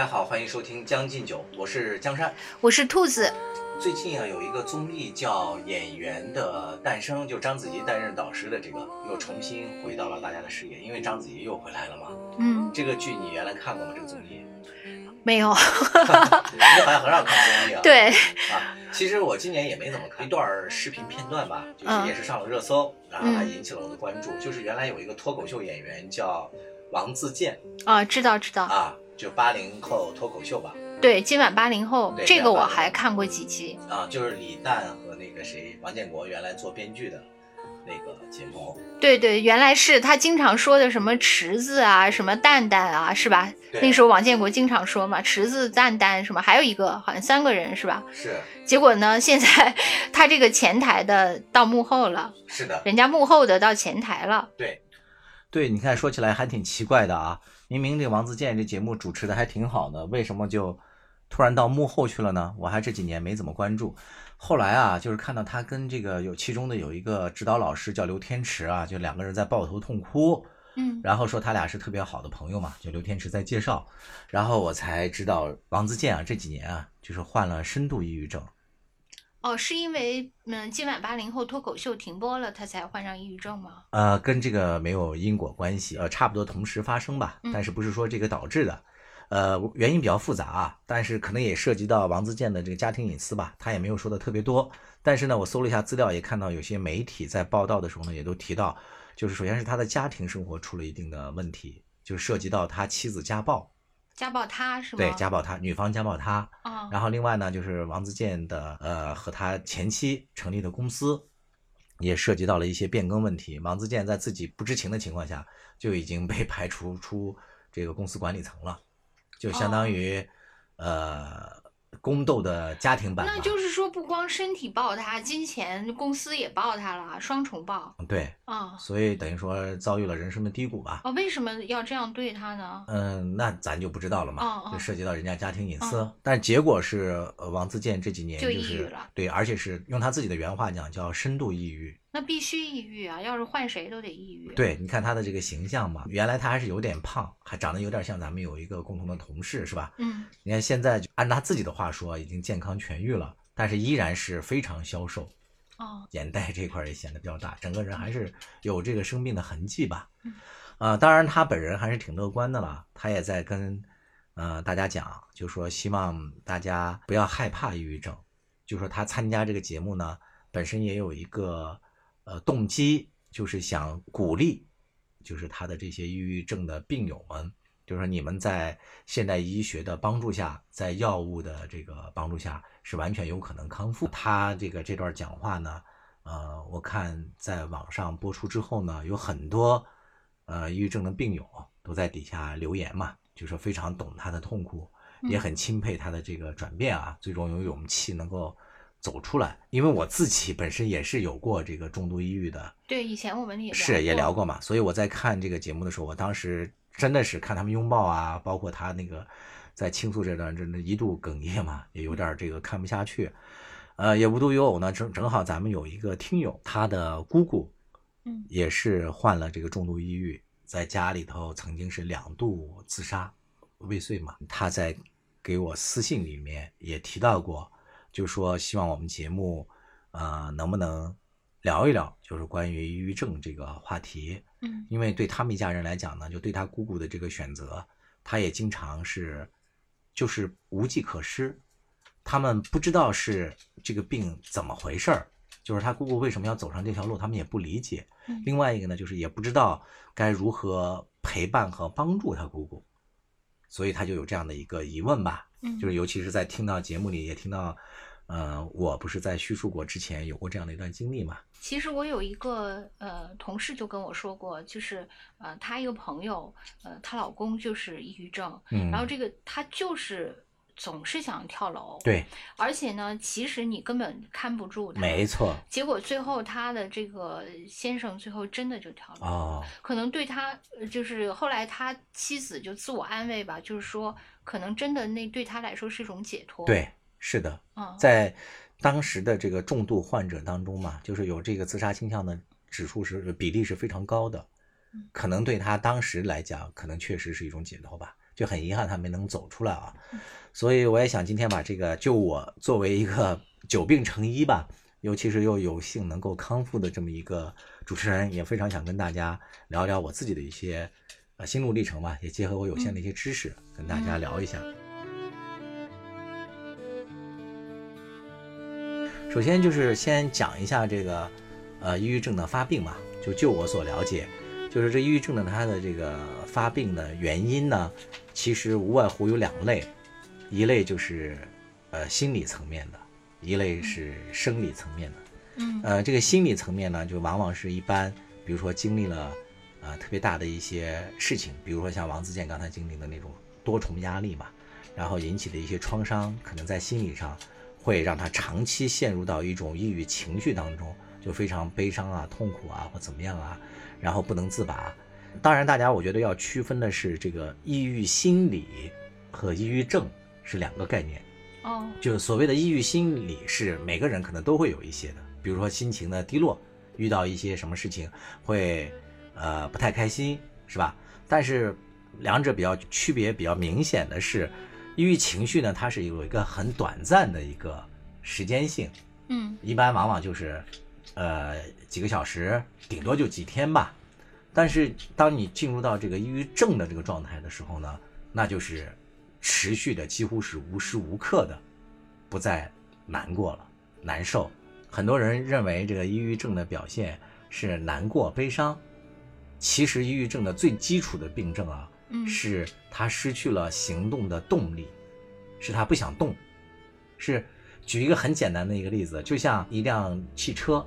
家好，欢迎收听《将进酒》，我是江山。我是兔子，最近啊，有一个综艺叫《演员的诞生》，就章子怡担任导师的这个，又重新回到了大家的视野，因为章子怡又回来了嘛。嗯，这个剧你原来看过吗？这个综艺？没有，你好像很少看综艺啊。对，啊，其实我今年也没怎么看一段视频片段吧，就是也是上了热搜，然后还引起了我的关注。就是原来有一个脱口秀演员叫王自健啊，知道知道，啊，就八零后脱口秀吧。对，今晚八零后，这个我还看过几期。啊，就是李诞和那个谁王建国原来做编剧的那个节目。对对，原来是他经常说的什么池子啊，什么蛋蛋啊，是吧？那时候王建国经常说嘛，池子、蛋蛋什么，还有一个好像三个人是吧？是结果呢，现在他这个前台的到幕后了，是的，人家幕后的到前台了。对，对，你看说起来还挺奇怪的啊，明明这个王自健这节目主持的还挺好的，为什么就突然到幕后去了呢？我还这几年没怎么关注，后来啊，就是看到他跟这个有其中的有一个指导老师叫刘天池啊，就两个人在抱头痛哭，嗯，然后说他俩是特别好的朋友嘛，就刘天池在介绍，然后我才知道王自健啊这几年啊就是患了深度抑郁症。哦，是因为嗯，今晚八零后脱口秀停播了，他才患上抑郁症吗？呃，跟这个没有因果关系，呃，差不多同时发生吧，嗯。但是不是说这个导致的，呃，原因比较复杂啊，但是可能也涉及到王自健的这个家庭隐私吧，他也没有说的特别多，但是呢，我搜了一下资料，也看到有些媒体在报道的时候呢，也都提到，就是首先是他的家庭生活出了一定的问题，就涉及到他妻子家暴，家暴他是吗？对，家暴他，女方家暴他，啊，然后另外呢，就是王自健的呃和他前妻成立的公司，也涉及到了一些变更问题。王自健在自己不知情的情况下，就已经被 排除出这个公司管理层了，就相当于、呃宫斗的家庭版。那就是说，不光身体抱他，金钱公司也抱他了，双重抱对，啊。所以等于说遭遇了人生的低谷吧。哦，为什么要这样对他呢？嗯，那咱就不知道了嘛，哦哦就涉及到人家家庭隐私。哦但结果是，呃，王自健这几年就抑郁是了对，而且是用他自己的原话讲，叫深度抑郁。那必须抑郁啊！要是换谁都得抑郁。，对，你看他的这个形象嘛，原来他还是有点胖，还长得有点像咱们有一个共同的同事，是吧？嗯，你看现在就按他自己的话说，已经健康痊愈了，但是依然是非常消瘦，哦，眼袋这块儿也显得比较大，整个人还是有这个生病的痕迹吧嗯。啊、当然他本人还是挺乐观的了，他也在跟呃大家讲，就说希望大家不要害怕抑郁症，就说他参加这个节目呢，本身也有一个呃动机，就是想鼓励，就是他的这些抑郁症的病友们，就是说你们在现代医学的帮助下，在药物的这个帮助下，是完全有可能康复。他这个这段讲话呢，呃，我看在网上播出之后呢，有很多呃抑郁症的病友都在底下留言嘛，就说非常懂他的痛苦，也很钦佩他的这个转变啊，最终有勇气能够走出来。因为我自己本身也是有过这个重度抑郁的，对，以前我们也是也聊过。嘛，所以我在看这个节目的时候，我当时真的是看他们拥抱啊，包括他那个在倾诉这段，真的一度哽咽嘛，也有点这个看不下去。呃，也无独有偶呢，正正好咱们有一个听友，他的姑姑嗯也是患了这个重度抑郁，在家里头曾经是两度自杀未遂嘛。他在给我私信里面也提到过，就说希望我们节目呃能不能聊一聊，就是关于抑郁症这个话题。嗯因为对他们一家人来讲呢，就对他姑姑的这个选择，他也经常是就是无计可施，他们不知道是这个病怎么回事儿，就是他姑姑为什么要走上这条路，他们也不理解。嗯另外一个呢，就是也不知道该如何陪伴和帮助他姑姑，所以他就有这样的一个疑问吧。嗯，就是尤其是在听到节目里也听到，呃，我不是在叙述过之前有过这样的一段经历嘛？其实我有一个呃同事就跟我说过，就是呃她一个朋友，呃她老公就是抑郁症，嗯，然后这个她就是总是想跳楼，，对，而且呢，其实你根本看不住他，没错，结果最后他的这个先生最后真的就跳楼了。哦，可能对他，呃就是后来他妻子就自我安慰吧，就是说，可能真的那对他来说是一种解脱。，对，是的，嗯，在当时的这个重度患者当中嘛，就是有这个自杀倾向的指数是比例是非常高的嗯，可能对他当时来讲，可能确实是一种解脱吧。就很遗憾他没能走出来啊。所以我也想今天把这个，就我作为一个 久病成医吧，尤其是又有幸能够康复的这么一个主持人，也非常想跟大家聊聊我自己的一些呃心路历程吧，也结合我有限的一些知识跟大家聊一下。首先就是先讲一下这个，呃，抑郁症的发病嘛。就就我所了解，就是这抑郁症呢，它的这个发病的原因呢，其实无外乎有两类，一类就是呃心理层面的，一类是生理层面的。嗯，呃，这个心理层面呢，就往往是一般，比如说经历了呃特别大的一些事情，比如说像王自健刚才经历的那种多重压力嘛，然后引起的一些创伤，可能在心理上。会让他长期陷入到一种抑郁情绪当中，就非常悲伤啊、痛苦啊或怎么样啊，然后不能自拔。当然，大家我觉得要区分的是，这个抑郁心理和抑郁症是两个概念。哦，就所谓的抑郁心理是每个人可能都会有一些的，比如说心情的低落，遇到一些什么事情会呃不太开心，是吧？但是两者比较区别比较明显的是。抑郁情绪呢，它是有一个很短暂的一个时间性，嗯，一般往往就是，呃，几个小时，顶多就几天吧。但是当你进入到这个抑郁症的这个状态的时候呢，那就是持续的，几乎是无时无刻的不再难过了，难受。很多人认为这个抑郁症的表现是难过、悲伤，其实抑郁症的最基础的病症啊。是他失去了行动的动力，是他不想动。是举一个很简单的一个例子，就像一辆汽车，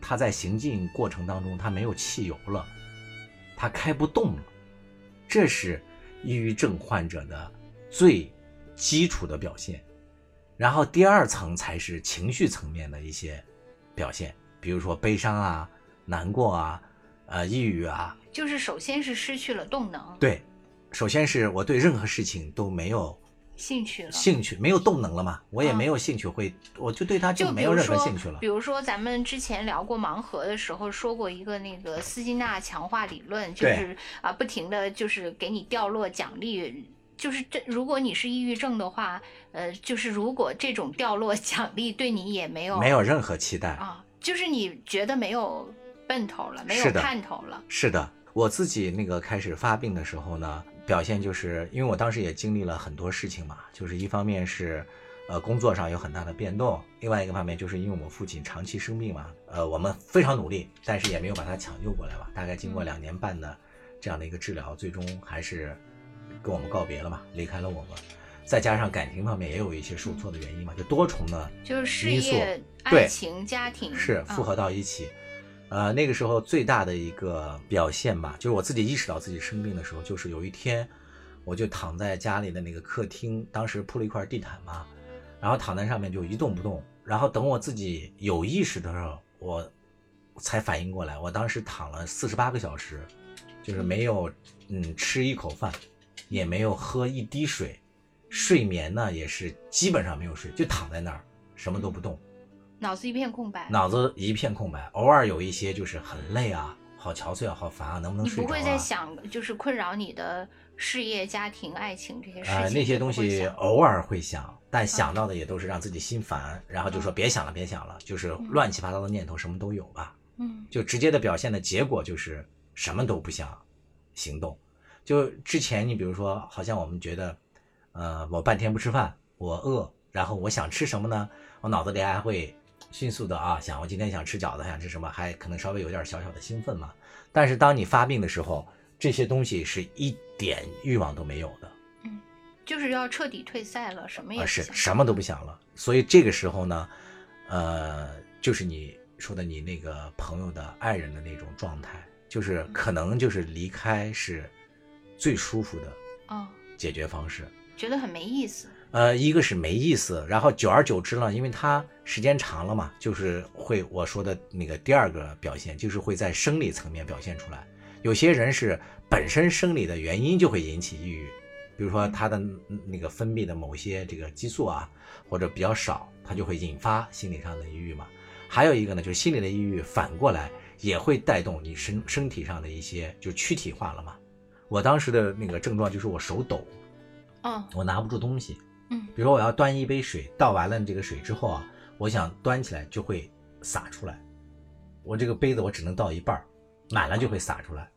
它在行进过程当中它没有汽油了，它开不动了。这是抑郁症患者的最基础的表现。然后第二层才是情绪层面的一些表现，比如说悲伤啊、难过啊、呃、抑郁啊。就是首先是失去了动能。对。首先是我对任何事情都没有兴趣了，兴趣没有动能了嘛，我也没有兴趣会，我就对他就没有任何兴趣了。比如说咱们之前聊过盲盒的时候说过一个那个斯金纳强化理论，就是啊不停的就是给你掉落奖励，就是这如果你是抑郁症的话，呃，就是如果这种掉落奖励对你也没有没有任何期待啊，就是你觉得没有奔头了，没有盼头了。是的，我自己那个开始发病的时候呢。表现就是因为我当时也经历了很多事情嘛，就是一方面是，呃，工作上有很大的变动，另外一个方面就是因为我父亲长期生病嘛，呃，我们非常努力，但是也没有把他抢救过来嘛。大概经过两年半的这样的一个治疗，最终还是跟我们告别了嘛，离开了我们。再加上感情方面也有一些受挫的原因嘛，就多重的就是事业、爱情、家庭是复合到一起。呃，那个时候最大的一个表现吧，就是我自己意识到自己生病的时候，就是有一天，我就躺在家里的那个客厅，当时铺了一块地毯嘛，然后躺在上面就一动不动，然后等我自己有意识的时候，我才反应过来，我当时躺了四十八个小时，就是没有嗯吃一口饭，也没有喝一滴水，睡眠呢也是基本上没有睡，就躺在那儿什么都不动。脑子一片空白，脑子一片空白，偶尔有一些就是很累啊，好憔悴啊，好烦啊，能不能睡不会在想，就是困扰你的事业、家庭、爱情这些事情？那些东西偶尔会想，但想到的也都是让自己心烦，然后就说别想了，别想了，就是乱七八糟的念头什么都有吧。嗯，就直接的表现的结果就是什么都不想行动。就之前你比如说，好像我们觉得，呃，我半天不吃饭，我饿，然后我想吃什么呢？我脑子里还会。迅速的啊，想我今天想吃饺子，想吃什么，还可能稍微有点小小的兴奋嘛。但是当你发病的时候，这些东西是一点欲望都没有的，嗯，就是要彻底退赛了，什么也是什么都不想了。所以这个时候呢，呃，就是你说的你那个朋友的爱人的那种状态，就是可能就是离开是最舒服的哦解决方式，觉得很没意思。呃，一个是没意思，然后久而久之呢，因为它时间长了嘛，就是会我说的那个第二个表现，就是会在生理层面表现出来。有些人是本身生理的原因就会引起抑郁，比如说他的那个分泌的某些这个激素啊，或者比较少，他就会引发心理上的抑郁嘛。还有一个呢，就是心理的抑郁反过来也会带动你身身体上的一些就躯体化了嘛。我当时的那个症状就是我手抖。嗯我拿不住东西。嗯比如说我要端一杯水，倒完了这个水之后啊，我想端起来就会洒出来，我这个杯子我只能倒一半儿，满了就会洒出来。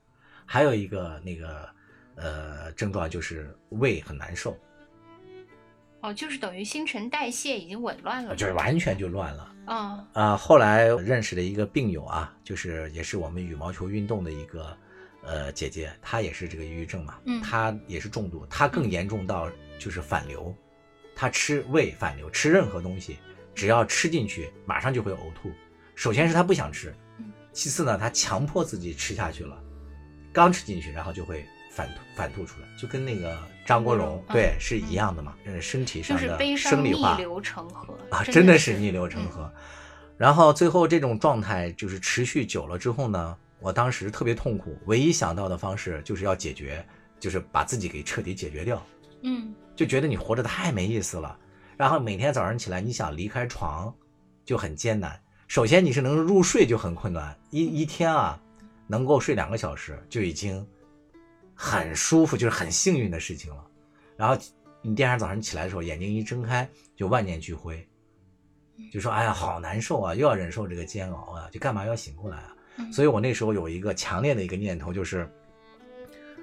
还有一个那个呃症状就是胃很难受，哦，就是等于新陈代谢已经紊乱了。就是完全就乱了。嗯啊，后来认识了一个病友啊，就是也是我们羽毛球运动的一个呃姐姐，她也是这个抑郁症嘛，嗯她也是重度，她更严重到就是反流，她吃胃反流，吃任何东西只要吃进去，马上就会呕吐。首先是他不想吃嗯，其次呢，他强迫自己吃下去了，刚吃进去，然后就会反吐反吐出来，就跟那个张国荣嗯对是一样的嘛，嗯，身体上的生理化流成河啊，真真的是是逆流成河。然后最后这种状态就是持续久了之后呢，我当时特别痛苦，唯一想到的方式就是要解决，就是把自己给彻底解决掉，嗯就觉得你活着太没意思了。然后每天早上起来，你想离开床就很艰难。首先你是能入睡就很困难，一一天啊能够睡两个小时就已经很舒服，就是很幸运的事情了。然后你第二天早上起来的时候，眼睛一睁开就万念俱灰，就说：“哎呀，好难受啊，又要忍受这个煎熬啊，就干嘛要醒过来啊？”嗯所以我那时候有一个强烈的一个念头，就是，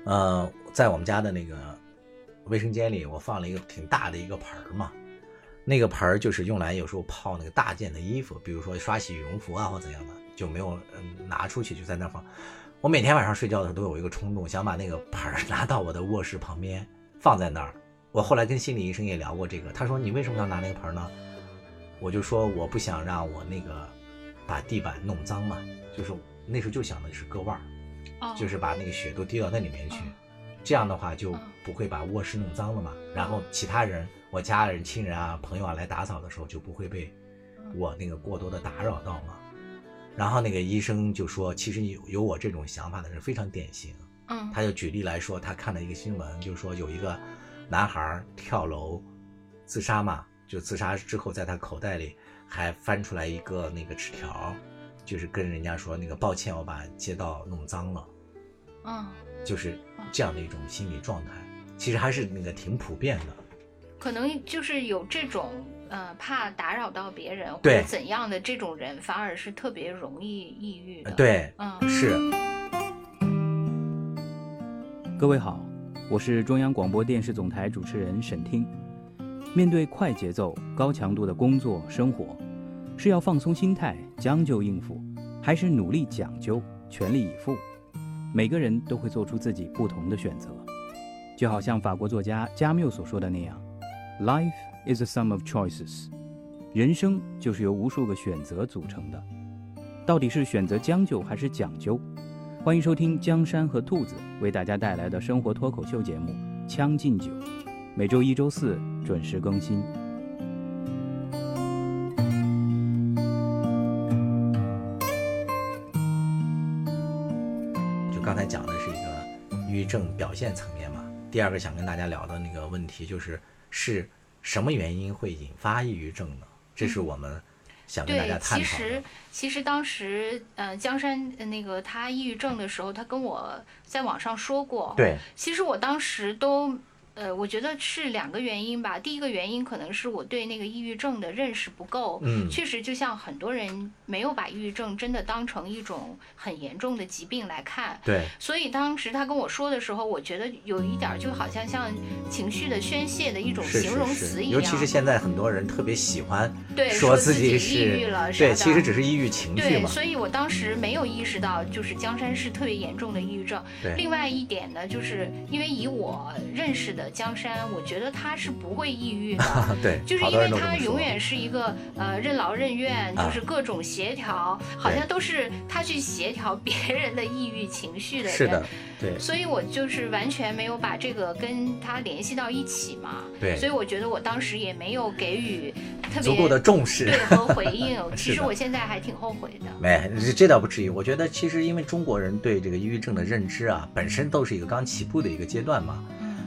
呃，在我们家的那个卫生间里，我放了一个挺大的一个盆儿嘛，那个盆儿就是用来有时候泡那个大件的衣服，比如说刷洗羽绒服啊或怎样的，就没有嗯拿出去，就在那儿放。我每天晚上睡觉的时候都有一个冲动，想把那个盆儿 拿到我的卧室旁边放在那儿。我后来跟心理医生也聊过这个，他说你为什么要拿那个盆儿呢？我就说我不想让我那个把地板弄脏嘛，就是那时候就想的是割腕儿，哦就是把那个血都滴到那里面去嗯，这样的话就嗯不会把卧室弄脏了嘛。然后其他人，我家人、亲人啊、朋友啊来打扫的时候就不会被我那个过多的打扰到嘛。然后那个医生就说，其实有有我这种想法的人非常典型。嗯他就举例来说，他看了一个新闻，就是说有一个男孩跳楼自杀嘛，就自杀之后，在他口袋里还翻出来一个那个纸条，就是跟人家说那个抱歉，我把街道弄脏了，嗯，就是这样的一种心理状态，其实还是那个挺普遍的。可能就是有这种呃怕打扰到别人或者怎样的这种人，反而是特别容易抑郁的。，对，嗯是。各位好，我是中央广播电视总台主持人沈听。面对快节奏、高强度的工作生活，是要放松心态、将就应付，还是努力讲究、全力以赴？每个人都会做出自己不同的选择。就好像法国作家加缪所说的那样：“Life is a sum of choices。”人生就是由无数个选择组成的。到底是选择将就还是讲究？欢迎收听江山和兔子为大家带来的生活脱口秀节目《将进酒》，每周一、周四准时更新。就刚才讲的是一个抑郁症表现层面嘛。第二个想跟大家聊的那个问题就是，是什么原因会引发抑郁症呢？这是我们想跟大家，探讨的其实。其实当时呃江山呃那个他抑郁症的时候，他跟我在网上说过。。对，其实我当时都。呃，我觉得是两个原因吧。第一个原因可能是我对那个抑郁症的认识不够，嗯确实就像很多人没有把抑郁症真的当成一种很严重的疾病来看，对，所以当时他跟我说的时候，我觉得有一点就好像像情绪的宣泄的一种形容是是，词一样。尤其是现在很多人特别喜欢对说自己抑郁是了，对，啥的其实只是抑郁情绪对，所以我当时没有意识到，就是江山是特别严重的抑郁症。对另外一点呢，就是因为以我认识的江山，我觉得他是不会抑郁的。对，就是好因为他永远是一个呃任劳任怨，啊就是各种协调，好像都是他去协调别人的抑郁情绪的人。是的，对所以我就是完全没有把这个跟他联系到一起嘛。对所以我觉得我当时也没有给予特别足够的重视对和回应。其实我现在还挺后悔的。没，这这倒不至于。我觉得其实因为中国人对这个抑郁症的认知啊，本身都是一个刚起步的一个阶段嘛。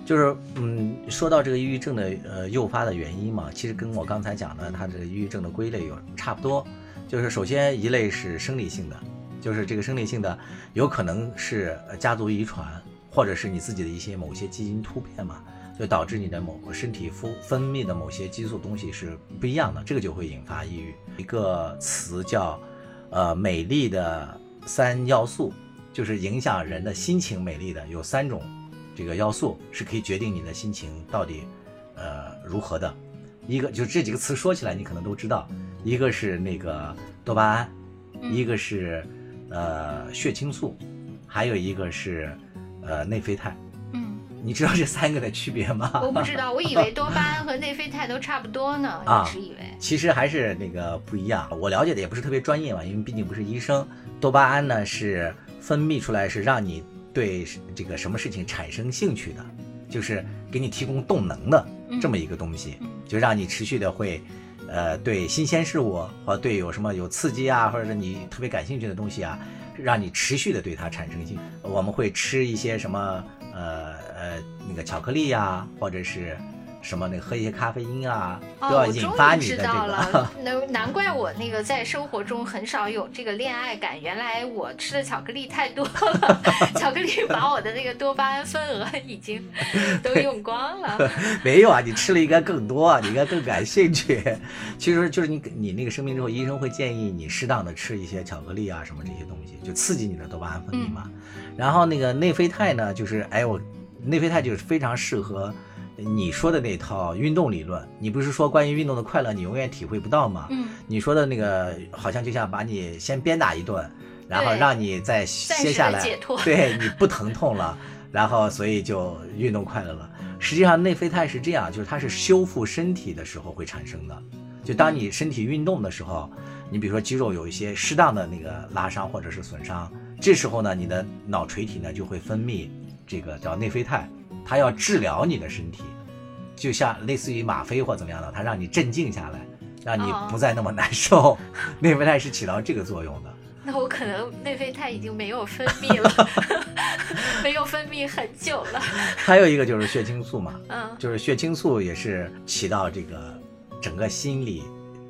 就是嗯，说到这个抑郁症的呃诱发的原因嘛，其实跟我刚才讲的它这个抑郁症的归类有差不多。就是首先一类是生理性的，就是这个生理性的有可能是家族遗传，或者是你自己的一些某些基因突变嘛。就导致你的某个身体分分泌的某些激素东西是不一样的，这个就会引发抑郁。一个词叫，呃，美丽的三要素，就是影响人的心情美丽的有三种，这个要素是可以决定你的心情到底，呃，如何的。一个就这几个词说起来你可能都知道，一个是那个多巴胺，一个是呃血清素，还有一个是呃内啡肽。嗯，你知道这三个的区别吗？我不知道，我以为多巴胺和内啡肽都差不多呢，啊一直以为。其实还是那个不一样。我了解的也不是特别专业嘛，因为毕竟不是医生。多巴胺呢是分泌出来是让你对这个什么事情产生兴趣的，就是给你提供动能的这么一个东西，嗯就让你持续的会，呃，对新鲜事物或对有什么有刺激啊，或者是你特别感兴趣的东西啊，让你持续的对它产生兴趣。我们会吃一些什么呃呃那个巧克力呀、或者是什么那个喝一些咖啡因啊，都哦，要引发于知道你的这个。了，难难怪我那个在生活中很少有这个恋爱感，原来我吃的巧克力太多了，巧克力把我的那个多巴胺份额已经都用光了。没有啊，你吃了应该更多啊，你应该更感兴趣。其实就是你你那个生病之后，医生会建议你适当的吃一些巧克力啊什么这些东西，就刺激你的多巴胺分泌嘛。然后那个内啡肽呢，就是哎我内啡肽就是非常适合你说的那套运动理论。你不是说关于运动的快乐你永远体会不到吗？嗯，你说的那个好像就像把你先鞭打一顿，然后让你再歇下来对你不疼痛了，然后所以就运动快乐了。实际上内啡肽是这样，就是它是修复身体的时候会产生的。就当你身体运动的时候，你比如说肌肉有一些适当的那个拉伤或者是损伤，这时候呢，你的脑垂体呢就会分泌这个叫内啡肽，它要治疗你的身体，就像类似于吗啡或怎么样的，它让你镇静下来，让你哦不再那么难受。内啡肽是起到这个作用的。那我可能内啡肽已经没有分泌了，没有分泌很久了。还有一个就是血清素嘛，嗯就是血清素也是起到这个整个心理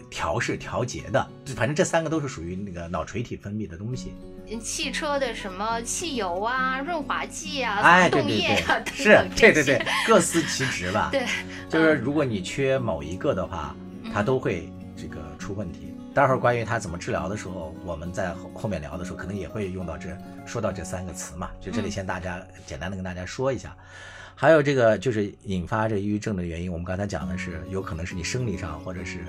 调试调节的，反正这三个都是属于那个脑垂体分泌的东西。汽车的什么汽油啊、润滑剂啊、哎，发对对动液啊，是对对对，各司其职吧。对，就是如果你缺某一个的话，它都会这个出问题。待会儿关于它怎么治疗的时候，我们在后后面聊的时候，可能也会用到这说到这三个词嘛。就这里先大家简单的跟大家说一下。还有这个就是引发这抑郁症的原因，我们刚才讲的是有可能是你生理上或者是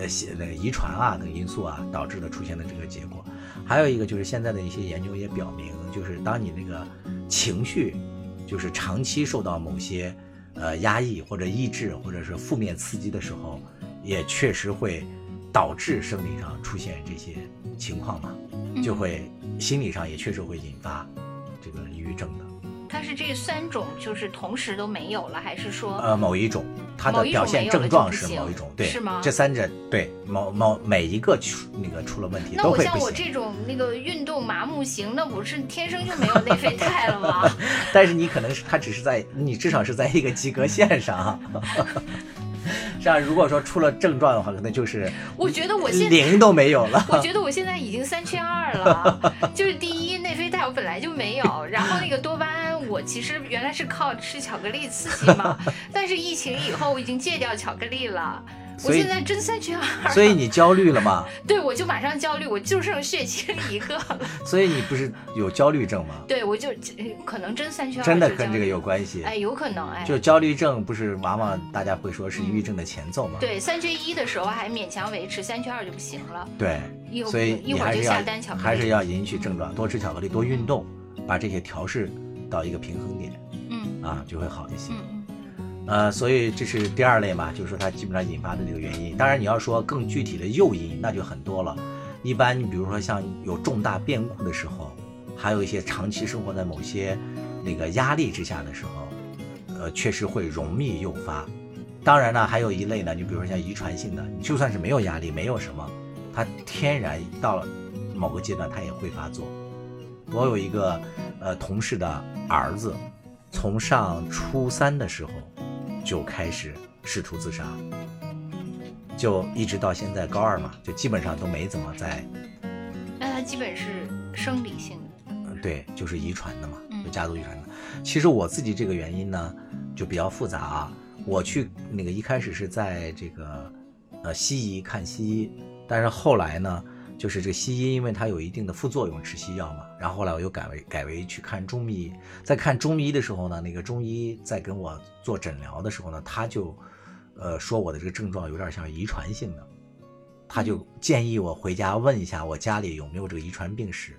呃血那个遗传啊等因素啊导致的出现的这个结果。还有一个就是现在的一些研究也表明，就是当你那个情绪就是长期受到某些呃压抑或者抑制或者是负面刺激的时候，也确实会导致生理上出现这些情况嘛，就会心理上也确实会引发这个抑郁症的。它是这三种就是同时都没有了，还是说呃，某一种，它的表现症状是某一种，对，是吗这三者对某某每一个出那个出了问题那我像。我这种那个运动麻木型，那不是天生就没有内啡肽了吗？但是你可能是它只是在你至少是在一个及格线上。这样如果说出了症状的话，可能就是我觉得我现在零都没有了。我觉得我现在已经三缺二了，就是第一内啡肽我本来就没有，然后那个多巴胺我其实原来是靠吃巧克力刺激嘛，但是疫情以后我已经戒掉巧克力了。我现在真三缺二，所以你焦虑了吗？对我就马上焦虑，我就剩血清一个了。所以你不是有焦虑症吗？对，我就呃可能真三缺二，真的跟这个有关系。哎，有可能哎。就焦虑症不是往往大家会说是抑郁症的前奏吗？对，三缺一的时候还勉强维持，三缺二就不行了。对所以一会儿就你还是要下单巧克力还是要引起症状，多吃巧克力，多运动，把这些调试到一个平衡点嗯啊，就会好一些。嗯呃，所以这是第二类嘛，就是说它基本上引发的这个原因。当然，你要说更具体的诱因，那就很多了。一般你比如说像有重大变故的时候，还有一些长期生活在某些那个压力之下的时候，呃，确实会容易诱发。当然呢，还有一类呢，你比如说像遗传性的，你就算是没有压力，没有什么，它天然到了某个阶段，它也会发作。我有一个呃同事的儿子，从上初三的时候就开始试图自杀，就一直到现在高二嘛，就基本上都没怎么在，嗯，那他基本是生理性的。呃对，就是遗传的嘛，嗯就家族遗传的。其实我自己这个原因呢，就比较复杂啊。我去那个一开始是在这个呃西医看西医，但是后来呢，就是这个西医因为它有一定的副作用，吃西药嘛。然后后来我又改为改为去看中医，在看中医的时候呢，那个中医在跟我做诊疗的时候呢，他就呃说我的这个症状有点像遗传性的，他就建议我回家问一下我家里有没有这个遗传病史。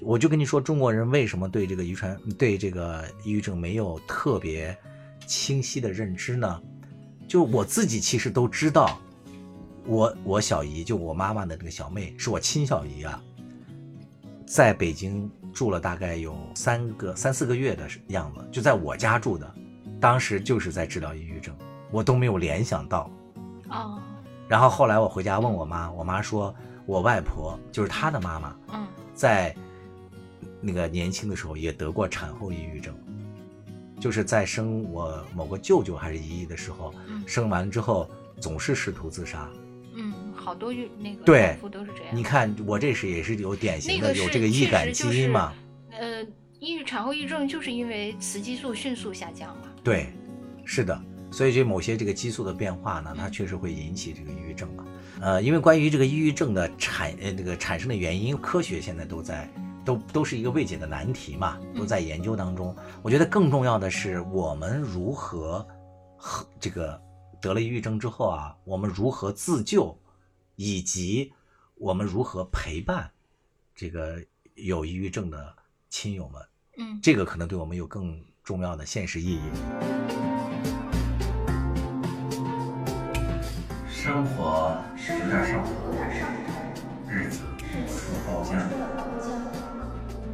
我就跟你说，中国人为什么对这个遗传、对这个抑郁症没有特别清晰的认知呢？就我自己其实都知道，我我小姨就我妈妈的那个小妹是我亲小姨啊，在北京住了大概有三个三四个月的样子，就在我家住的，当时就是在治疗抑郁症，我都没有联想到。哦，然后后来我回家问我妈，我妈说我外婆就是她的妈妈，嗯在那个年轻的时候也得过产后抑郁症，就是在生我某个舅舅还是姨姨的时候，嗯生完之后总是试图自杀。嗯，好多孕那个对产妇都是这样。你看我这是也是有典型的那个有这个易感基因嘛？呃，抑郁产后抑郁症就是因为雌激素迅速下降嘛。对，是的。所以就某些这个激素的变化呢，它确实会引起这个抑郁症嘛。呃，因为关于这个抑郁症的产呃这个产生的原因，科学现在都在都都是一个未解的难题嘛，都在研究当中。我觉得更重要的是我们如何和这个得了抑郁症之后啊，我们如何自救，以及我们如何陪伴这个有抑郁症的亲友们，嗯这个可能对我们有更重要的现实意义。生活有点上头，日子出包浆，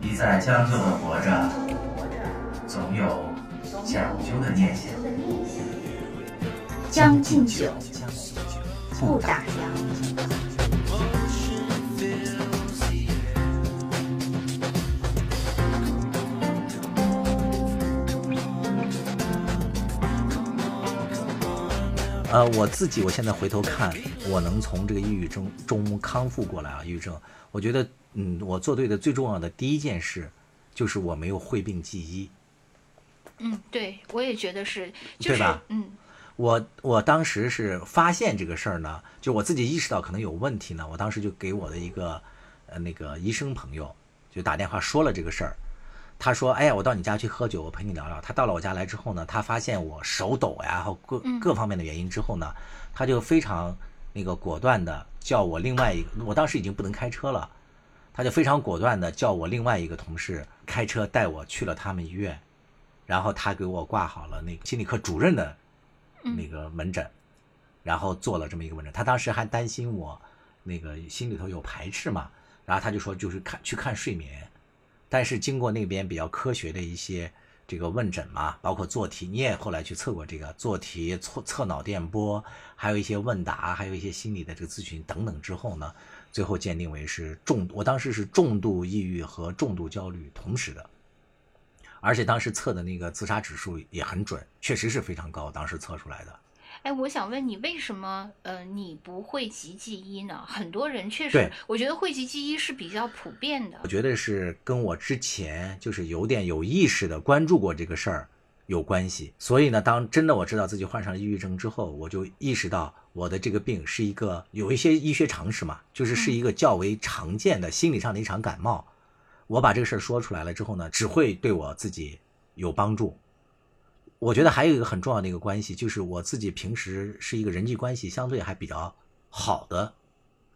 一再将就的活着，总有讲究的念想。将进酒，不打烊。呃，我自己我现在回头看，我能从这个抑郁症中康复过来啊，抑郁症，我觉得，嗯，我做对的最重要的第一件事，就是我没有讳病忌医。嗯，对，我也觉得是，就是对吧嗯我我当时是发现这个事儿呢，就我自己意识到可能有问题呢，我当时就给我的一个呃那个医生朋友就打电话说了这个事儿。他说：“哎呀，我到你家去喝酒，我陪你聊聊。”他到了我家来之后呢，他发现我手抖呀，然后各嗯各方面的原因之后呢，他就非常那个果断的叫我另外一个，我当时已经不能开车了，他就非常果断的叫我另外一个同事开车带我去了他们医院，然后他给我挂好了那个心理科主任的那个门诊，然后做了这么一个问诊。他当时还担心我那个心里头有排斥嘛，然后他就说就是看去看睡眠，但是经过那边比较科学的一些这个问诊嘛，包括做题，你也后来去测过这个做题、测测脑电波，还有一些问答，还有一些心理的这个咨询等等之后呢，最后鉴定为是重，我当时是重度抑郁和重度焦虑同时的。而且当时测的那个自杀指数也很准，确实是非常高，当时测出来的。哎，我想问你，为什么呃你不讳疾忌医呢？很多人确对实，我觉得讳疾忌医是比较普遍的我。觉得是跟我之前就是有点有意识的关注过这个事儿有关系。所以呢，当真的我知道自己患上了抑郁症之后，我就意识到我的这个病是一个有一些医学常识嘛，就是是一个较为常见的心理上的一场感冒。我把这个事儿说出来了之后呢，只会对我自己有帮助。我觉得还有一个很重要的一个关系，就是我自己平时是一个人际关系相对还比较好的，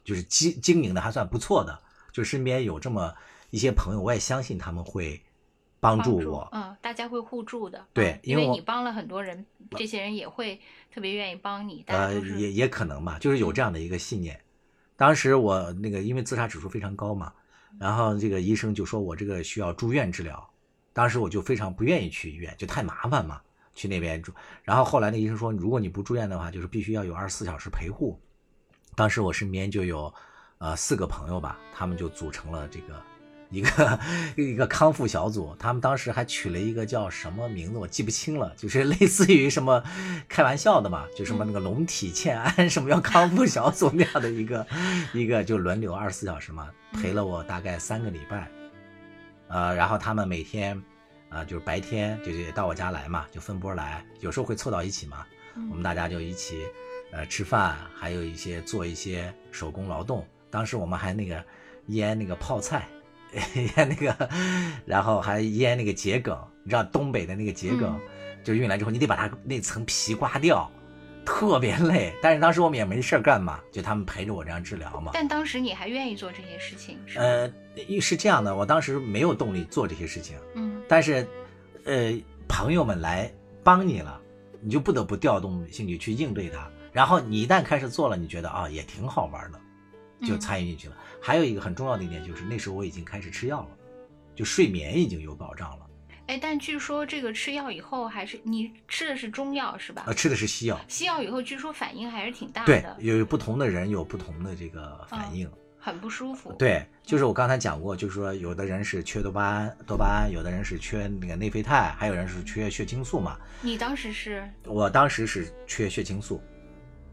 就是经经营的还算不错的，就身边有这么一些朋友，我也相信他们会帮助我。嗯，大家会互助的。对嗯因因为你帮了很多人，这些人也会特别愿意帮你。呃，也也可能吧，就是有这样的一个信念。当时我那个因为自杀指数非常高嘛，然后这个医生就说我这个需要住院治疗，当时我就非常不愿意去医院，就太麻烦嘛，去那边住。然后后来那医生说，如果你不住院的话，就是必须要有二十四小时陪护。当时我身边就有呃四个朋友吧，他们就组成了这个一个一个康复小组。他们当时还取了一个叫什么名字，我记不清了，就是 类似于什么开玩笑的嘛，就什么那个龙体欠安什么要康复小组那样的一个一个就轮流二十四小时嘛，陪了我大概三个礼拜。呃，然后他们每天。啊，就是白天就是到我家来嘛，就分波来，有时候会凑到一起嘛，嗯我们大家就一起呃吃饭，还有一些做一些手工劳动。当时我们还那个腌那个泡菜，腌那个，然后还腌那个桔梗，你知道东北的那个桔梗，就运来之后你得把它那层皮刮掉，特别累。但是当时我们也没事儿干嘛，就他们陪着我这样治疗嘛。但当时你还愿意做这些事情，是吗？呃，是这样的，我当时没有动力做这些事情，嗯但是，呃，朋友们来帮你了，你就不得不调动兴趣去应对它。然后你一旦开始做了，你觉得啊也挺好玩的，就嗯参与进去了。还有一个很重要的一点就是，那时候我已经开始吃药了，就睡眠已经有保障了。哎，但据说这个吃药以后还是你吃的是中药是吧呃，？吃的是西药，西药以后据说反应还是挺大的对的，，有不同的人有不同的这个反应。很不舒服。，对，就是我刚才讲过，就是说有的人是缺多巴胺，多巴胺；有的人是缺那个内啡肽，还有人是缺血清素嘛。你当时是我当时是缺血清素，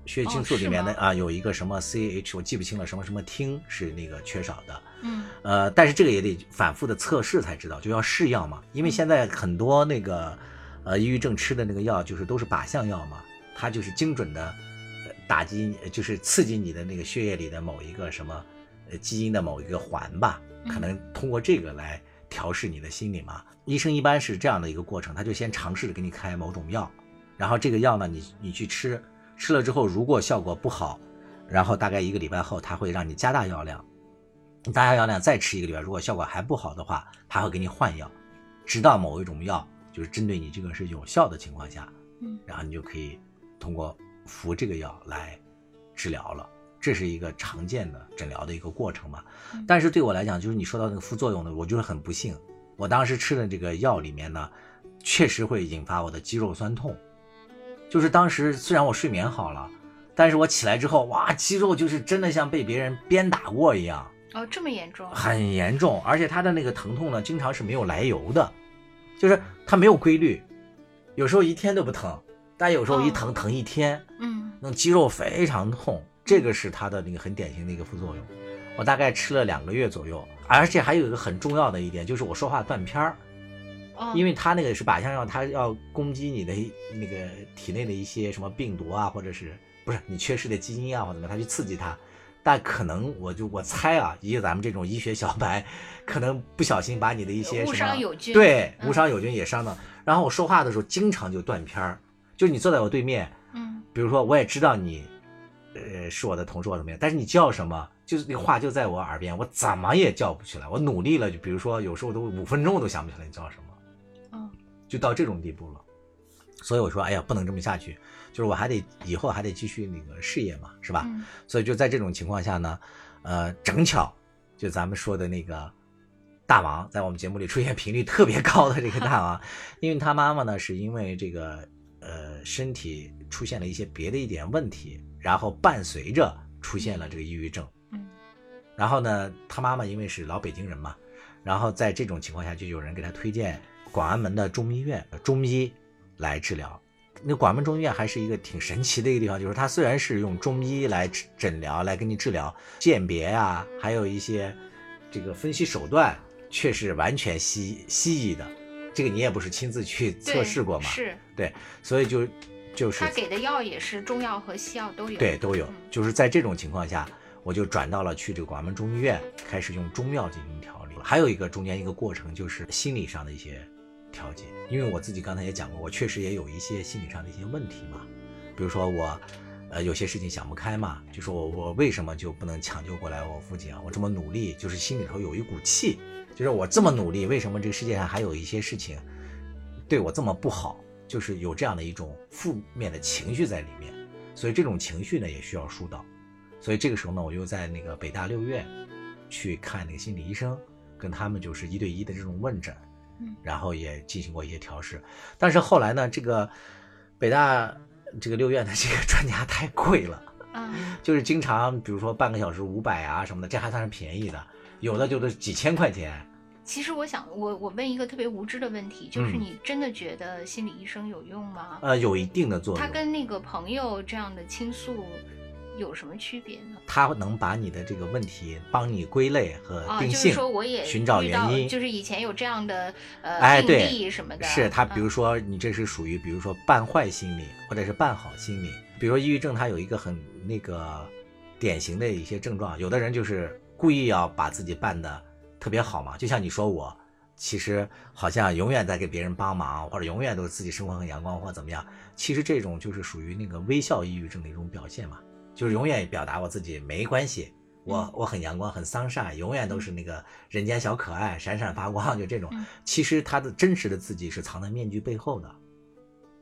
血清素里面的啊有一个什么 CH，我记不清了，什么什么烃是那个缺少的。嗯呃，但是这个也得反复的测试才知道，就要试药嘛。因为现在很多那个呃抑郁症吃的那个药就是都是靶向药嘛，它就是精准的呃打击，呃就是刺激你的那个血液里的某一个什么呃基因的某一个环吧，可能通过这个来调试你的心理嘛。医生一般是这样的一个过程，他就先尝试着给你开某种药，然后这个药呢，你你去吃，吃了之后如果效果不好，然后大概一个礼拜后，他会让你加大药量。加大家药量再吃一个礼拜，如果效果还不好的话，他会给你换药，直到某一种药就是针对你这个是有效的情况下，嗯然后你就可以通过服这个药来治疗了。这是一个常见的诊疗的一个过程嘛嗯。但是对我来讲，就是你说到那个副作用呢，我就是很不幸，我当时吃的这个药里面呢，确实会引发我的肌肉酸痛。就是当时虽然我睡眠好了，但是我起来之后，哇，肌肉就是真的像被别人鞭打过一样。哦，这么严重？很严重，而且他的那个疼痛呢，经常是没有来由的，就是它没有规律，有时候一天都不疼，但有时候一疼疼一天，嗯那肌肉非常痛，这个是他的那个很典型的一个副作用。我大概吃了两个月左右，而且还有一个很重要的一点，就是我说话断片儿，哦，因为它那个是靶向药，它要攻击你的那个体内的一些什么病毒啊，或者是不是你缺失的基因啊，或者怎么样，它去刺激它。但可能我就我猜啊，以咱们这种医学小白，可能不小心把你的一些误什么伤友军对嗯误伤友军也伤到。然后我说话的时候经常就断片儿，就是你坐在我对面，嗯比如说我也知道你，呃，是我的同事或怎么样，但是你叫什么，就是那个话就在我耳边，我怎么也叫不起来。我努力了，就比如说有时候都五分钟我都想不起来你叫什么。嗯就到这种地步了。所以我说，哎呀，不能这么下去，就是我还得以后还得继续那个事业嘛，是吧？嗯所以就在这种情况下呢，呃，正巧就咱们说的那个大王，在我们节目里出现频率特别高的这个大王，因为他妈妈呢是因为这个呃身体出现了一些别的一点问题，然后伴随着出现了这个抑郁症。嗯然后呢，他妈妈因为是老北京人嘛，然后在这种情况下，就有人给他推荐广安门的中医院中医来治疗。那广安门中医院还是一个挺神奇的一个地方，就是它虽然是用中医来治诊疗来给你治疗鉴别啊，还有一些这个分析手段，却是完全西西医的。这个你也不是亲自去测试过嘛？是对，所以就就是他给的药也是中药和西药都有。对，都有嗯。就是在这种情况下，我就转到了去这个广安门中医院，开始用中药进行调理。还有一个中间一个过程，就是心理上的一些调节。因为我自己刚才也讲过，我确实也有一些心理上的一些问题嘛，比如说我。呃，有些事情想不开嘛，就说我我为什么就不能抢救过来我父亲啊？我这么努力，就是心里头有一股气，就是我这么努力，为什么这个世界上还有一些事情对我这么不好？就是有这样的一种负面的情绪在里面，所以这种情绪呢也需要疏导。所以这个时候呢，我又在那个北大六院去看那个心理医生，跟他们就是一对一的这种问诊，然后也进行过一些调试。但是后来呢，这个北大这个六院的这个专家太贵了。嗯 就是经常，比如说半个小时五百啊什么的，这还算是便宜的，有的就得几千块钱。其实我想，我我问一个特别无知的问题，就是嗯你真的觉得心理医生有用吗？呃，有一定的作用。他跟那个朋友这样的倾诉有什么区别呢？它能把你的这个问题帮你归类和啊，就是定性，说我也寻找原因。就是以前有这样的呃病例什么的，是它，比如嗯说你这是属于，比如说半坏心理，或者是半好心理。比如说抑郁症，它有一个很那个典型的一些症状，有的人就是故意要把自己办的特别好嘛，就像你说我，其实好像永远在给别人帮忙，或者永远都是自己生活很阳光或怎么样。其实这种就是属于那个微笑抑郁症的一种表现嘛，就是永远表达我自己没关系。我嗯我很阳光，很 sunshine，永远都是那个人间小可爱，闪闪发光，就这种嗯。其实他的真实的自己是藏在面具背后的，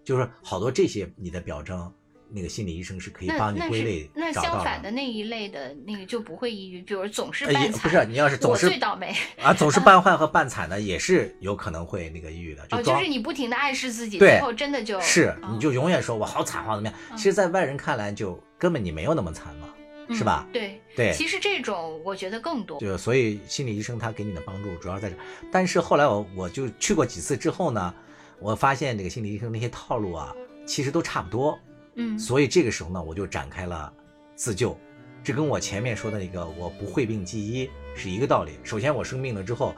就是好多这些你的表征，那个心理医生是可以帮你归类那相反的那一类的那个就不会抑郁，比如总是不是你要是总我是最倒霉啊，总是 半坏和半惨的，也是有可能会那个抑郁的，哦，就是你不停的暗示自己，对最后真的就，是哦你就永远说我好惨，好怎么样？嗯其实，在外人看来，就根本你没有那么惨嘛，是吧嗯？对，对，其实这种我觉得更多，就所以心理医生他给你的帮助主要在这。但是后来我我就去过几次之后呢，我发现这个心理医生那些套路啊，其实都差不多。嗯所以这个时候呢，我就展开了自救。这跟我前面说的那个我不会病忌医是一个道理。首先我生病了之后，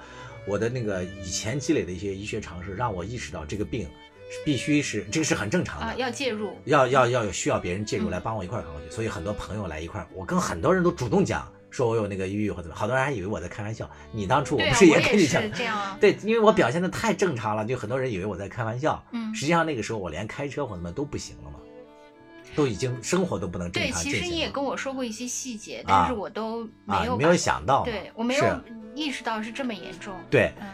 我的那个以前积累的一些医学常识，让我意识到这个病是必须是这个是很正常的。啊，要介入，要要要有需要别人介入嗯来帮我一块儿扛过去，所以很多朋友来一块儿，我跟很多人都主动讲，说我有那个抑郁或者怎么，好多人还以为我在开玩笑。你当初我不是也跟你讲 对，因为我表现的太正常了，就很多人以为我在开玩笑。嗯实际上那个时候我连开车或怎么都不行了嘛，都已经生活都不能正对，其实你也跟我说过一些细节，啊但是我都没啊，你没有想到，对我没有意识到是这么严重，对。嗯。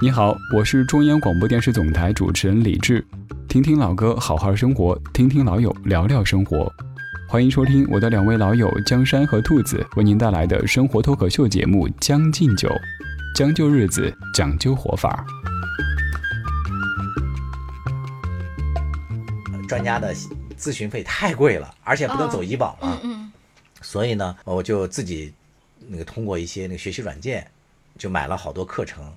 你好，我是中央广播电视总台主持人李志。听听老歌，好好生活；听听老友，聊聊生活。欢迎收听我的两位老友江山和兔子为您带来的生活脱口秀节目《将进酒》，将就日子，讲究活法。专家的咨询费太贵了，而且不能走医保嘛，嗯嗯。所以呢，我就自己那个通过一些那个学习软件，就买了好多课程，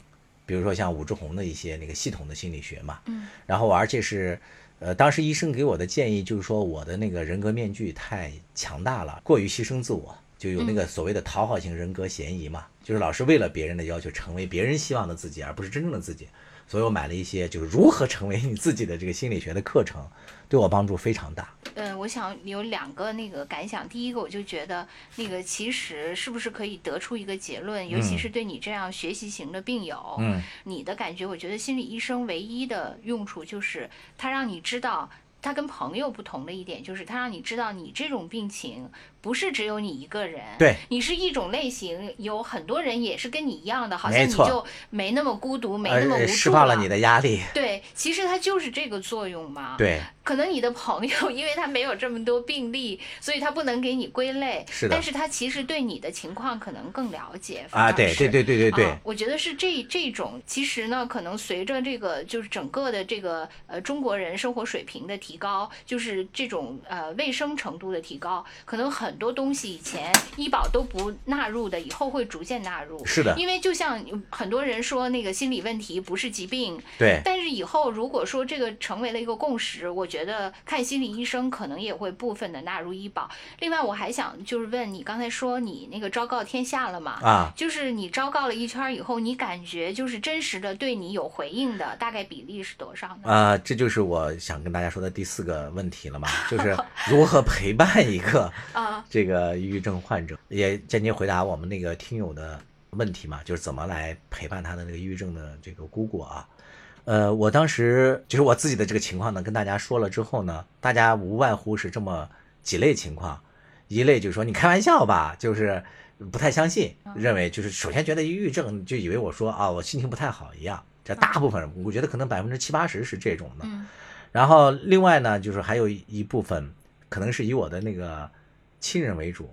比如说像武志红的一些那个系统的心理学嘛，嗯。然后而且是，呃，当时医生给我的建议就是说我的那个人格面具太强大了，过于牺牲自我，就有那个所谓的讨好型人格嫌疑嘛，就是老是为了别人的要求成为别人希望的自己，而不是真正的自己。所以我买了一些就是如何成为你自己的这个心理学的课程，对我帮助非常大。嗯，我想有两个那个感想。第一个，我就觉得那个其实是不是可以得出一个结论，尤其嗯是对你这样学习型的病友，嗯你的感觉，我觉得心理医生唯一的用处就是他让你知道。他跟朋友不同的一点就是，他让你知道你这种病情不是只有你一个人，对，你是一种类型，有很多人也是跟你一样的，好像你就没那么孤独，没那么无助而释放了你的压力。对，其实它就是这个作用嘛。对，可能你的朋友，因为他没有这么多病例，所以他不能给你归类。是的但是他其实对你的情况可能更了解。啊，对对对对对对啊，我觉得是这这种，其实呢，可能随着这个就是整个的这个呃中国人生活水平的提高，就是这种呃卫生程度的提高，可能很多东西以前医保都不纳入的，以后会逐渐纳入。是的因为就像很多人说那个心理问题不是疾病，对，但是以后如果说这个成为了一个共识，我觉得看心理医生可能也会部分的纳入医保。另外，我还想就是问你，刚才说你那个昭告天下了嘛？啊，就是你昭告了一圈以后，你感觉就是真实的对你有回应的，大概比例是多少呢？啊，这就是我想跟大家说的第四个问题了嘛，就是 如何陪伴一个啊，这个抑郁症患者，也间接回答我们那个听友的问题嘛，就是怎么来陪伴他的那个抑郁症的这个姑姑啊。呃，我当时就是我自己的这个情况呢，跟大家说了之后呢，大家无外乎是这么几类情况，一类就是说你开玩笑吧，就是不太相信，认为就是首先觉得抑郁症就以为我说啊我心情不太好一样，这大部分人我觉得可能百分之七八十是这种的。嗯然后另外呢，就是还有一部分可能是以我的那个亲人为主，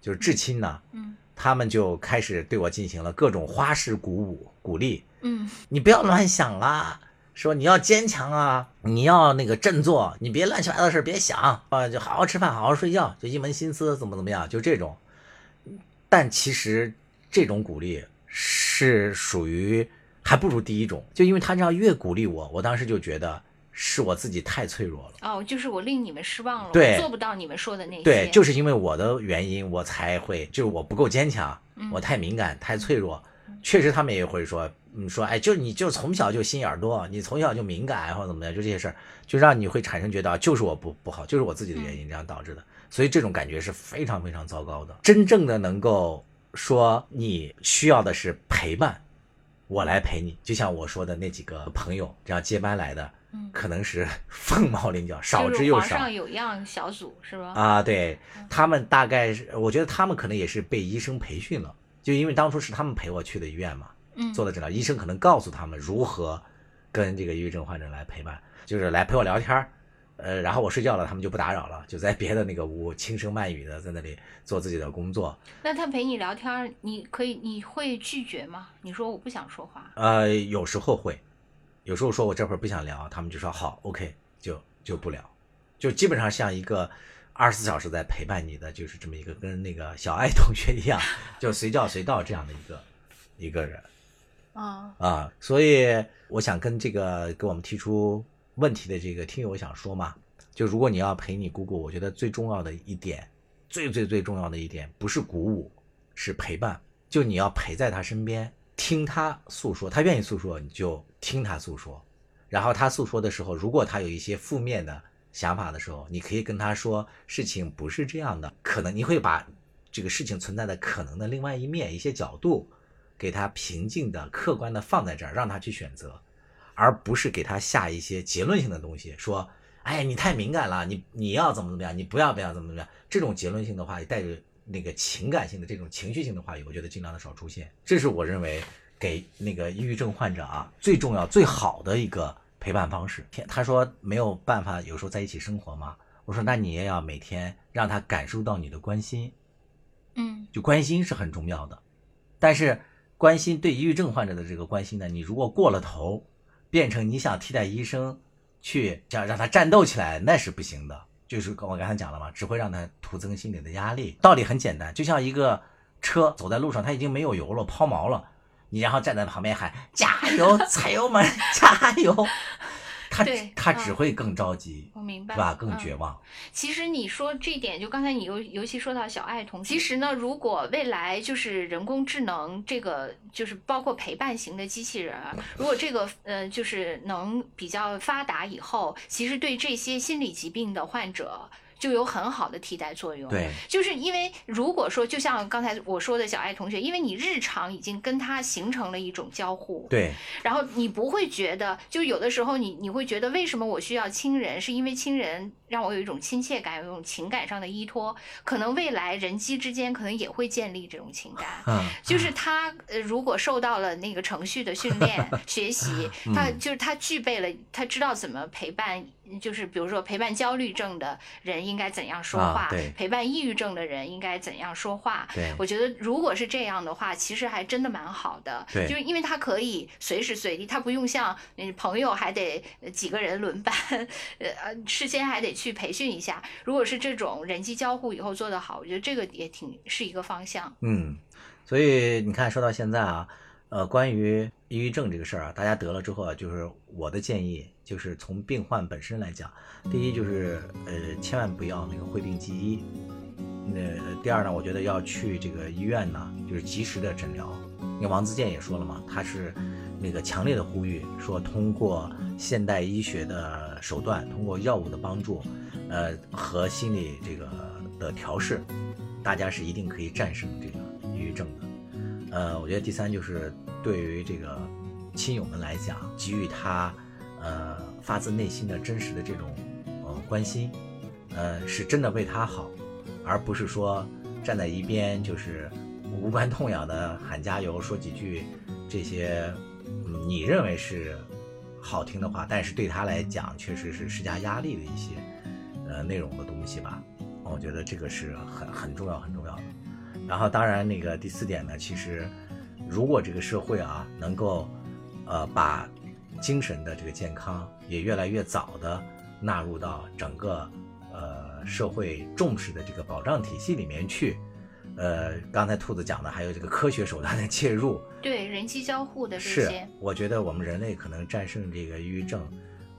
就是至亲呢，嗯他们就开始对我进行了各种花式鼓舞、鼓励。嗯你不要乱想啦，说你要坚强啊，你要那个振作，你别乱七八糟的事别想啊，就好好吃饭，好好睡觉，就一门心思怎么怎么样，就这种。但其实这种鼓励是属于还不如第一种，就因为他这样越鼓励我，我当时就觉得是我自己太脆弱了。哦，就是我令你们失望了，对我做不到你们说的那些。对，就是因为我的原因，我才会就是我不够坚强，嗯我太敏感、太脆弱。确实，他们也会说，嗯，说，哎，就是你就从小就心眼儿多，你从小就敏感或者怎么样，就这些事儿，就让你会产生觉得啊就是我不不好，就是我自己的原因这样导致的。所以这种感觉是非常非常糟糕的。真正的能够说你需要的是陪伴，我来陪你，就像我说的那几个朋友这样接班来的，嗯可能是 凤毛麟角，少之又少。皇上有样小组是吧？啊，对他们大概是，我觉得他们可能也是被医生培训了，就因为当初是他们陪我去的医院嘛，嗯，做的诊疗，医生可能告诉他们如何跟这个抑郁症患者来陪伴，就是来陪我聊天儿，呃，然后我睡觉了，他们就不打扰了，就在别的那个屋轻声慢语的在那里做自己的工作，那他陪你聊天儿，你可以你会拒绝吗？你说我不想说话。呃，有时候会，有时候说我这会儿不想聊，他们就说好，OK，就就不聊，就基本上像一个二十四小时在陪伴你的，就是这么一个跟那个小爱同学一样，就随叫随到这样的一个一个人啊，啊。所以我想跟这个给我们提出问题的这个听友想说嘛，就如果你要陪你姑姑，我觉得最重要的一点，最最最重要的一点，不是鼓舞，是陪伴。就你要陪在她身边，听她诉说，她愿意诉说，你就听他诉说。然后他诉说的时候，如果他有一些负面的想法的时候，你可以跟他说，事情不是这样的，可能你会把这个事情存在的可能的另外一面、一些角度，给他平静的、客观的放在这儿，让他去选择，而不是给他下一些结论性的东西，说，哎呀，你太敏感了，你你要怎么怎么样，你不要不要怎么怎么样，这种结论性的话带着那个情感性的这种情绪性的话语，我觉得尽量的少出现。这是我认为给那个抑郁症患者啊最重要、最好的一个陪伴方式。他说没有办法有时候在一起生活嘛，我说那你也要每天让他感受到你的关心，嗯就关心是很重要的，但是关心对抑郁症患者的这个关心呢，你如果过了头，变成你想替代医生去想让他战斗起来，那是不行的。就是我刚才讲了嘛，只会让他徒增心理的压力。道理很简单，就像一个车走在路上，它已经没有油了，抛锚了，你然后站在旁边喊加油，踩油门，加油，他对他只嗯会更着急，我明白，是吧？更嗯绝望。其实你说这一点，就刚才你尤尤其说到小爱同学，其实呢，如果未来就是人工智能这个，就是包括陪伴型的机器人，如果这个呃就是能比较发达以后，其实对这些心理疾病的患者。就有很好的替代作用。对，就是因为如果说，就像刚才我说的小爱同学，因为你日常已经跟他形成了一种交互，对，然后你不会觉得，就有的时候你你会觉得，为什么我需要亲人？是因为亲人让我有一种亲切感，有一种情感上的依托。可能未来人机之间可能也会建立这种情感。嗯，就是他呃，如果受到了那个程序的训练 学习，他嗯就是他具备了，他知道怎么陪伴，就是比如说陪伴焦虑症的人应该怎样说话，啊陪伴抑郁症的人应该怎样说话。对我觉得如果是这样的话，其实还真的蛮好的。对就是因为他可以随时随地，他不用像呃朋友还得呃几个人轮班，呃呃，事先还得去培训一下。如果是这种人机交互以后做得好，我觉得这个也挺是一个方向。嗯，所以你看，说到现在啊，呃，关于抑郁症这个事儿啊，大家得了之后啊，就是我的建议就是从病患本身来讲，第一就是呃，千万不要那个讳病忌医。那第二呢，我觉得要去这个医院呢，就是及时的诊疗。因为王自健也说了嘛，他是那个强烈的呼吁说，通过现代医学的手段，通过药物的帮助，呃，和心理这个的调试，大家是一定可以战胜这个抑郁症的。呃，我觉得第三就是对于这个亲友们来讲，给予他呃发自内心的真实的这种呃关心，呃是真的为他好，而不是说站在一边就是无关痛痒的喊加油，说几句这些你认为是好听的话，但是对他来讲确实是施加压力的一些呃内容的东西吧。我觉得这个是很很重要很重要的。然后当然那个第四点呢，其实如果这个社会啊能够呃把精神的这个健康也越来越早的纳入到整个呃社会重视的这个保障体系里面去，呃，刚才兔子讲的还有这个科学手段的介入，对人机交互的这是些，，我觉得我们人类可能战胜这个抑郁症，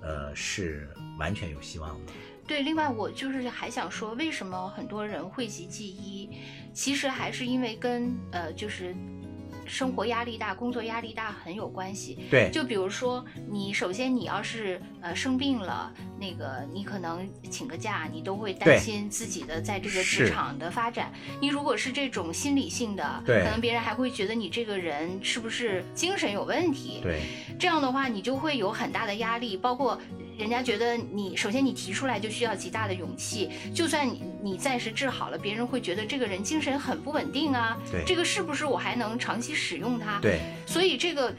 呃，是完全有希望的。对，另外我就是还想说，为什么很多人讳疾忌医，其实还是因为跟呃，就是生活压力大、工作压力大很有关系。对，就比如说，你首先你要是呃生病了，那个你可能请个假，你都会担心自己的在这个职场的发展。你如果是这种心理性的，对可能别人还会觉得你这个人是不是精神有问题。对，这样的话，你就会有很大的压力，包括人家觉得你首先你提出来就需要极大的勇气，就算你你暂时治好了，别人会觉得这个人精神很不稳定啊，对这个是不是我还能长期使用它？对，所以这个。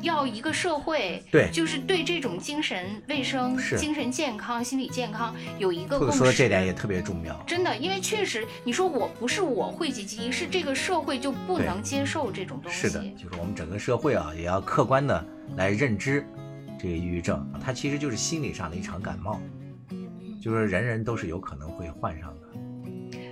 要一个社会，对就是对这种精神卫生、精神健康、心理健康有一个共识。子说的这点也特别重要。真的，因为确实，你说我不是我讳疾忌医，是这个社会就不能接受这种东西。是的，就是我们整个社会啊，也要客观的来认知这个抑郁症，它其实就是心理上的一场感冒，就是人人都是有可能会患上的。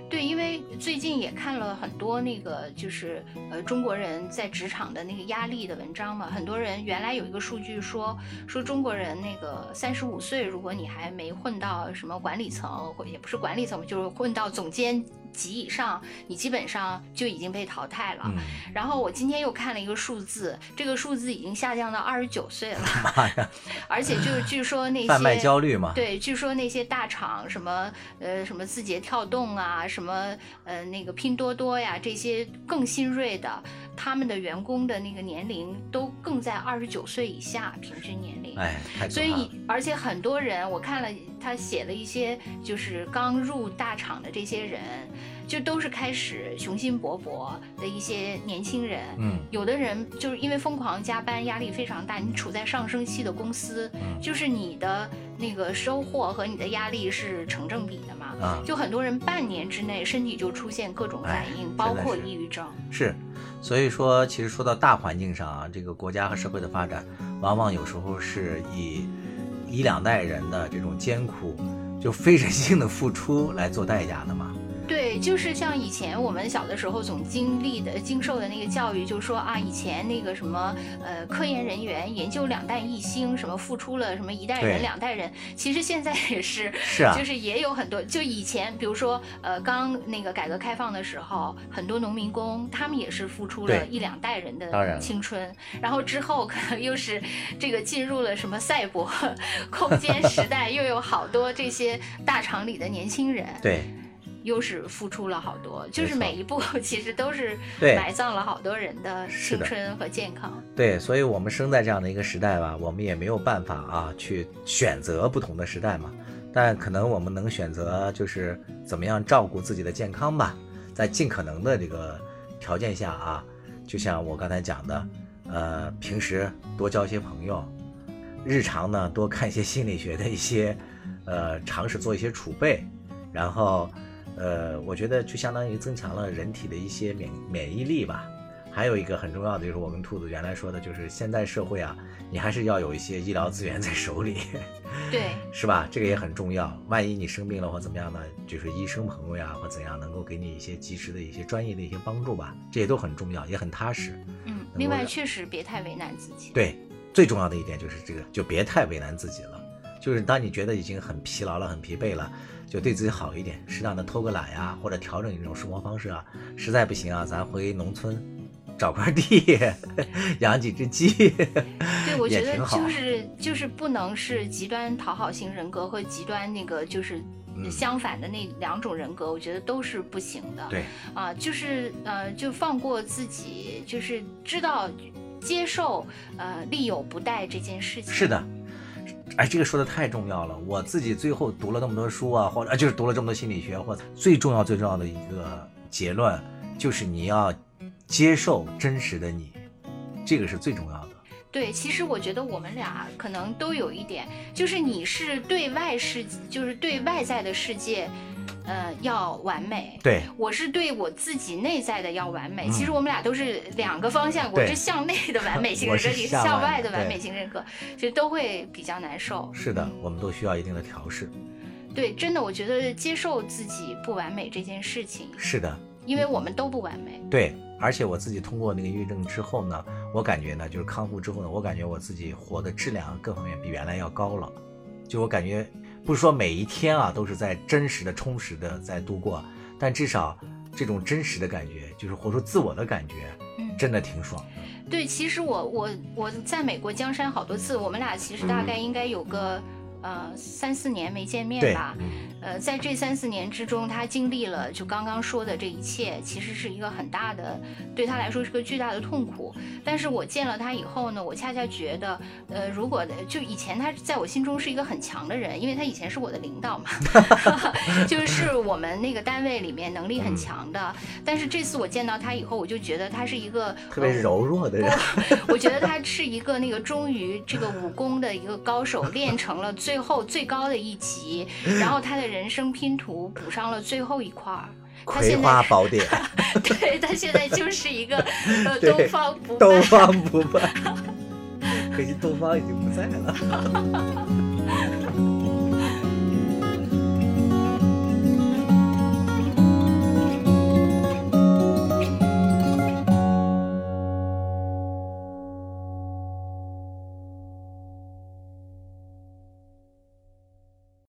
对，因为最近也看了很多那个，就是呃中国人在职场的那个压力的文章嘛。很多人原来有一个数据说，说中国人那个三十五岁，如果你还没混到什么管理层，或也不是管理层，就是混到总监级以上，你基本上就已经被淘汰了。嗯，然后我今天又看了一个数字，这个数字已经下降到二十九岁了，妈呀，而且就是据说那些贩卖焦虑嘛。对，据说那些大厂什么呃什么字节跳动啊，什么呃那个拼多多呀，这些更新锐的，他们的员工的那个年龄都更在二十九岁以下平均年龄。哎，所以而且很多人，我看了他写了一些，就是刚入大厂的这些人，就都是开始雄心勃勃的一些年轻人。嗯，有的人就是因为疯狂加班，压力非常大，你处在上升期的公司，嗯就是你的那个收获和你的压力是成正比的嘛。啊，就很多人半年之内身体就出现各种反哎应，包括抑郁症。是，所以说，其实说到大环境上啊，这个国家和社会的发展，往往有时候是以一两代人的这种艰苦，就非人性的付出来做代价的嘛。对，就是像以前我们小的时候总经历的、经受的那个教育，就说啊，以前那个什么呃，科研人员研究两弹一星，什么付出了什么一代人、两代人，其实现在也是，是啊就是也有很多，就以前比如说呃，刚那个改革开放的时候，很多农民工他们也是付出了一两代人的青春，然后之后可能又是这个进入了什么赛博 空间时代，又有好多这些大厂里的年轻人。对，又是付出了好多，就是每一步 其实都是 埋葬了好多人的青春和健康。对，所以我们生在这样的一个时代吧，我们也没有办法啊去选择不同的时代嘛。但可能我们能选择就是怎么样照顾自己的健康吧，在尽可能的这个条件下啊，就像我刚才讲的，呃，平时多交一些朋友，日常呢多看一些心理学的一些呃常识，做一些储备，然后呃，我觉得就相当于增强了人体的一些免免疫力吧。还有一个很重要的就是我跟兔子原来说的，就是现在社会啊，你还是要有一些医疗资源在手里，对，是吧？这个也很重要。万一你生病了或怎么样呢，就是医生朋友呀或怎样，能够给你一些及时的一些专业的一些帮助吧，这些都很重要，也很踏实。嗯，另外确实别太为难自己。对，最重要的一点就是这个，就别太为难自己了。就是当你觉得已经很疲劳了、很疲惫了，就对自己好一点，适当的偷个懒呀，或者调整你这种生活方式啊。实在不行啊，咱回农村找块地，养几只鸡，对，我觉得就是就是不能是极端讨好型人格和极端那个就是嗯相反的那两种人格，我觉得都是不行的。对，啊，就是呃，就放过自己，就是知道接受呃利有不逮这件事情。是的。哎，这个说的太重要了。我自己最后读了那么多书啊，或者就是读了这么多心理学，或者最重要、最重要的一个结论，就是你要接受真实的你，这个是最重要的。对，其实我觉得我们俩可能都有一点，就是你是对外世，就是对外在的世界，呃，要完美。对，我是对我自己内在的要完美。嗯其实我们俩都是两个方向，我是向内的完美 型我人格，是你是向向外外的完美型认可，其实都会比较难受。是的，我们都需要一定的调试。对，真的，我觉得接受自己不完美这件事情，是的，因为我们都不完美。对，而且我自己通过那个抑郁症之后呢，我感觉呢，就是康复之后呢，我感觉我自己活的质量各方面比原来要高了。就我感觉，不是说每一天啊都是在真实的、充实的在度过，但至少这种真实的感觉，就是活出自我的感觉，嗯，真的挺爽的。对，其实我我我在美国江山好多次，我们俩其实大概应该有个。呃，三四年没见面吧？呃，在这三四年之中，他经历了就刚刚说的这一切，其实是一个很大的，对他来说是个巨大的痛苦。但是我见了他以后呢，我恰恰觉得，呃，如果就以前他在我心中是一个很强的人，因为他以前是我的领导嘛，就是我们那个单位里面能力很强的。但是这次我见到他以后，我就觉得他是一个特别柔弱的人。我觉得他是一个那个终于这个武功的一个高手，练成了。最后最高的一集，然后他的人生拼图补上了最后一块儿。葵花宝典。对他现在就是一个 东方不败。东方不败。可惜东方已经不在了。